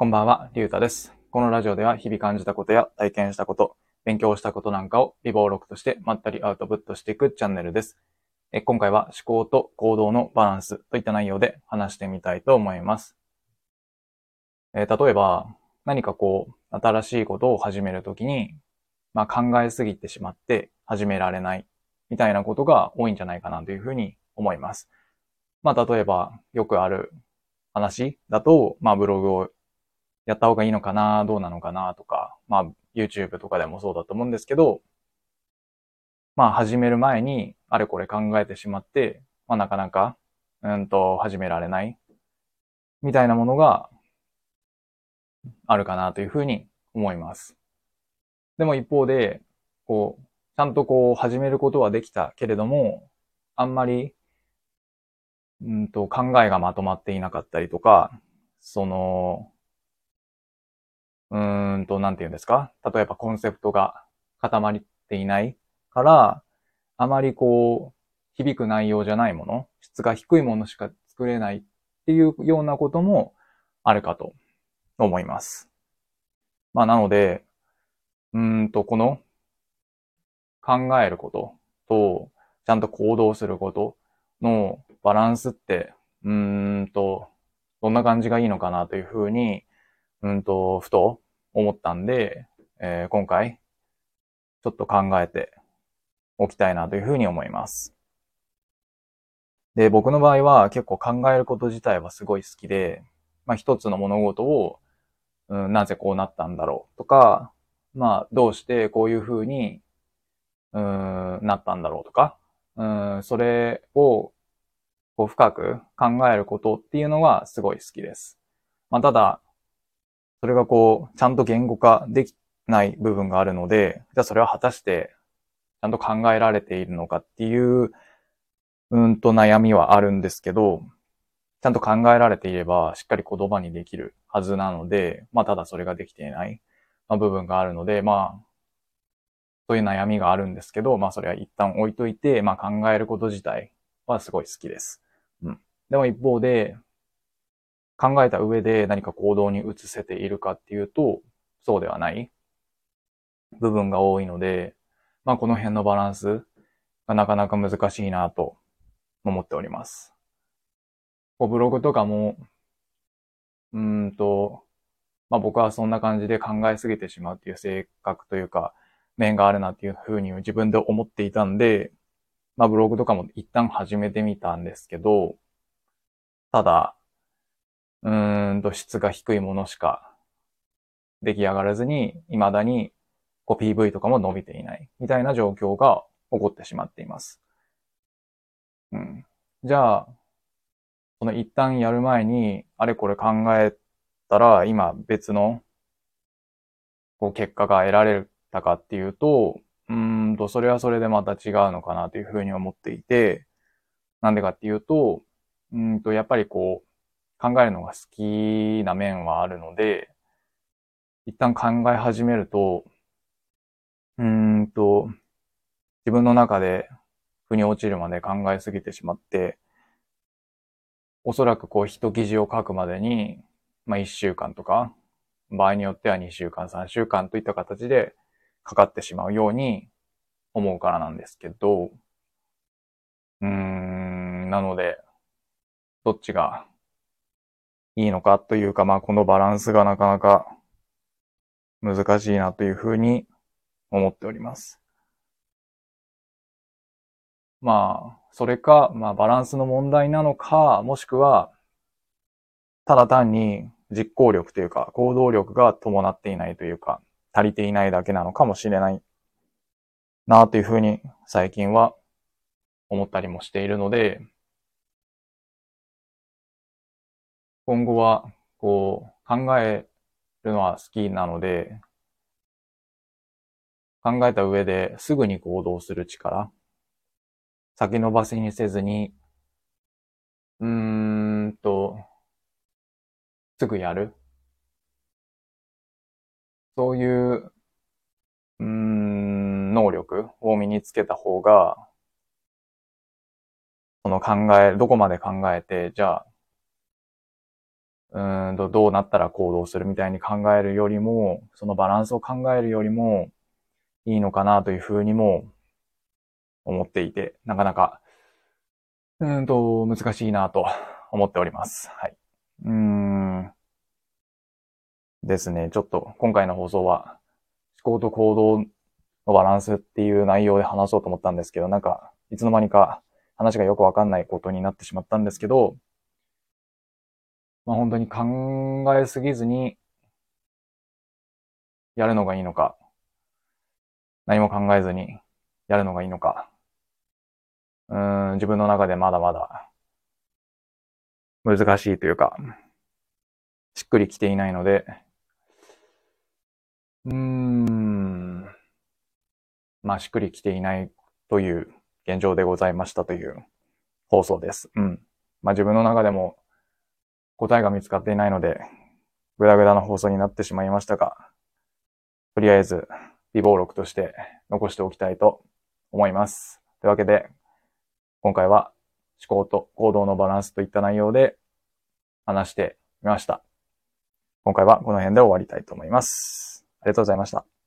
こんばんは、りゅうたです。このラジオでは日々感じたことや体験したこと、勉強したことなんかを微暴録としてまったりアウトプットしていくチャンネルです。え今回は思考と行動のバランスといった内容で話してみたいと思います。えー例えば、何かこう、新しいことを始めるときに、まあ考えすぎてしまって始められないみたいなことが多いんじゃないかなというふうに思います。まあ例えば、よくある話だと、まあブログをやった方がいいのかな、どうなのかなとか、まあ YouTube とかでもそうだと思うんですけど、まあ始める前にあれこれ考えてしまって、まあなかなか、うんと始められないみたいなものがあるかなというふうに思います。でも一方で、こう、ちゃんとこう始めることはできたけれども、あんまり、うんと考えがまとまっていなかったりとか、その、うーんと、なんて言うんですか？例えばコンセプトが固まっていないから、あまりこう、響く内容じゃないもの、質が低いものしか作れないっていうようなこともあるかと思います。まあなので、うーんと、この考えることと、ちゃんと行動することのバランスって、うーんと、どんな感じがいいのかなというふうに、うんと、ふと思ったんで、えー今回、ちょっと考えておきたいなというふうに思います。で、僕の場合は結構考えること自体はすごい好きで、まあ一つの物事を、うん、なぜこうなったんだろうとか、まあどうしてこういうふうに、うん、なったんだろうとか、うん、それをこう深く考えることっていうのがすごい好きです。まあただ、それがこう、ちゃんと言語化できない部分があるので、じゃあそれは果たして、ちゃんと考えられているのかっていう、うんと悩みはあるんですけど、ちゃんと考えられていれば、しっかり言葉にできるはずなので、まあただそれができていない、部分があるので、まあ、そういう悩みがあるんですけど、まあそれは一旦置いといて、まあ考えること自体はすごい好きです。うん。でも一方で、考えた上で何か行動に移せているかっていうと、そうではない部分が多いので、まあこの辺のバランスがなかなか難しいなと思っております。こうブログとかも、うんと、まあ僕はそんな感じで考えすぎてしまうっていう性格というか、面があるなっていうふうに自分で思っていたんで、まあブログとかも一旦始めてみたんですけど、ただ、うーんと質が低いものしか出来上がらずに、未だにこう PV とかも伸びていないみたいな状況が起こってしまっています。うん。じゃあ、その一旦やる前に、あれこれ考えたら、今別のこう結果が得られたかっていうと、うーんと、それはそれでまた違うのかなというふうに思っていて、なんでかっていうと、うんと、やっぱりこう、考えるのが好きな面はあるので、一旦考え始めると、うーんと、自分の中で腑に落ちるまで考えすぎてしまって、おそらくこう一記事を書くまでに、まあ一週間とか、場合によっては二週間、三週間といった形でかかってしまうように思うからなんですけど、うーん、なので、どっちがいいのかというか、まあこのバランスがなかなか難しいなというふうに思っております。まあ、それか、まあバランスの問題なのか、もしくは、ただ単に実行力というか、行動力が伴っていないというか、足りていないだけなのかもしれないなというふうに最近は思ったりもしているので、今後は、こう、考えるのは好きなので、考えた上ですぐに行動する力、先延ばしにせずに、うーんと、すぐやる。そういう、うーん、能力を身につけた方が、その考え、どこまで考えて、じゃあ、うんと、どうなったら行動するみたいに考えるよりも、そのバランスを考えるよりも、いいのかなというふうにも思っていて、なかなか、うんと、難しいなと思っております。はい。うん。ですね。ちょっと、今回の放送は、思考と行動のバランスっていう内容で話そうと思ったんですけど、なんか、いつの間にか話がよくわかんないことになってしまったんですけど、まあ本当に考えすぎずに、やるのがいいのか、何も考えずにやるのがいいのか、うん、自分の中でまだまだ難しいというか、しっくりきていないので、うーん、まあしっくりきていないという現状でございましたという放送です。うん。まあ自分の中でも答えが見つかっていないので、ぐだぐだな放送になってしまいましたが、とりあえず、微暴録として残しておきたいと思います。というわけで、今回は思考と行動のバランスといった内容で話してみました。今回はこの辺で終わりたいと思います。ありがとうございました。